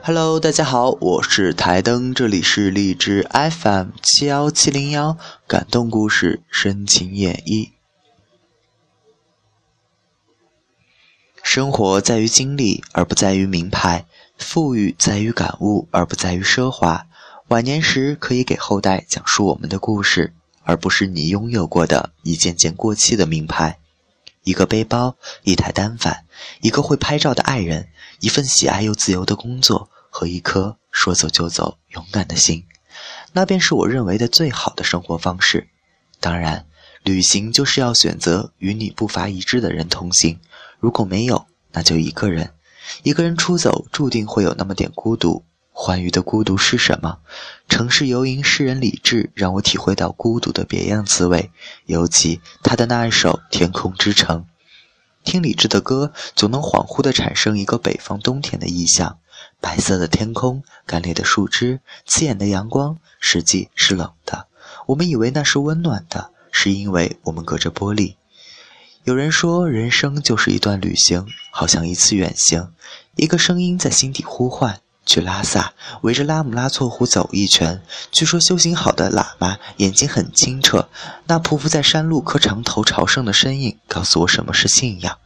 Hello，大家好，我是台灯，这里是荔枝 FM 七幺七零幺，感动故事，深情演绎。生活在于经历，而不在于名牌；富裕在于感悟，而不在于奢华。晚年时可以给后代讲述我们的故事，而不是你拥有过的一件件过气的名牌。一个背包，一台单反，一个会拍照的爱人，一份喜爱又自由的工作，和一颗说走就走、勇敢的心，那便是我认为的最好的生活方式。当然，旅行就是要选择与你步伐一致的人同行。如果没有，那就一个人。一个人出走，注定会有那么点孤独。欢愉的孤独是什么？城市游吟诗人李志让我体会到孤独的别样滋味，尤其他的那一首《天空之城》。听李志的歌，总能恍惚地产生一个北方冬天的意象：白色的天空，干裂的树枝，刺眼的阳光，实际是冷的。我们以为那是温暖的，是因为我们隔着玻璃。有人说，人生就是一段旅行，好像一次远行。一个声音在心底呼唤：去拉萨，围着拉姆拉措湖走一圈。据说修行好的喇嘛眼睛很清澈。那匍匐在山路磕长头朝圣的身影，告诉我什么是信仰。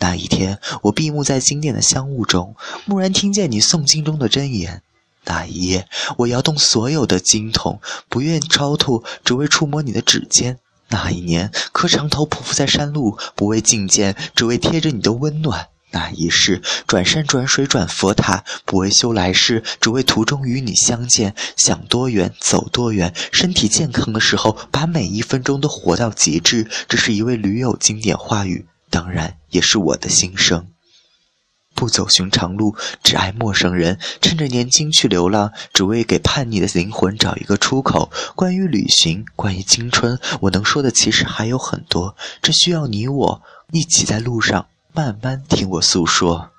那一天，我闭目在经殿的香雾中，蓦然听见你诵经中的真言。那一夜，我摇动所有的经筒，不愿超脱，只为触摸你的指尖。那一年，磕长头匍匐在山路，不为觐见，只为贴着你的温暖。那一世，转山转水转佛塔，不为修来世，只为途中与你相见。想多远走多远，身体健康的时候，把每一分钟都活到极致。这是一位驴友经典话语，当然也是我的心声。不走寻常路，只爱陌生人。趁着年轻去流浪，只为给叛逆的灵魂找一个出口。关于旅行，关于青春，我能说的其实还有很多。这需要你我一起在路上，慢慢听我诉说。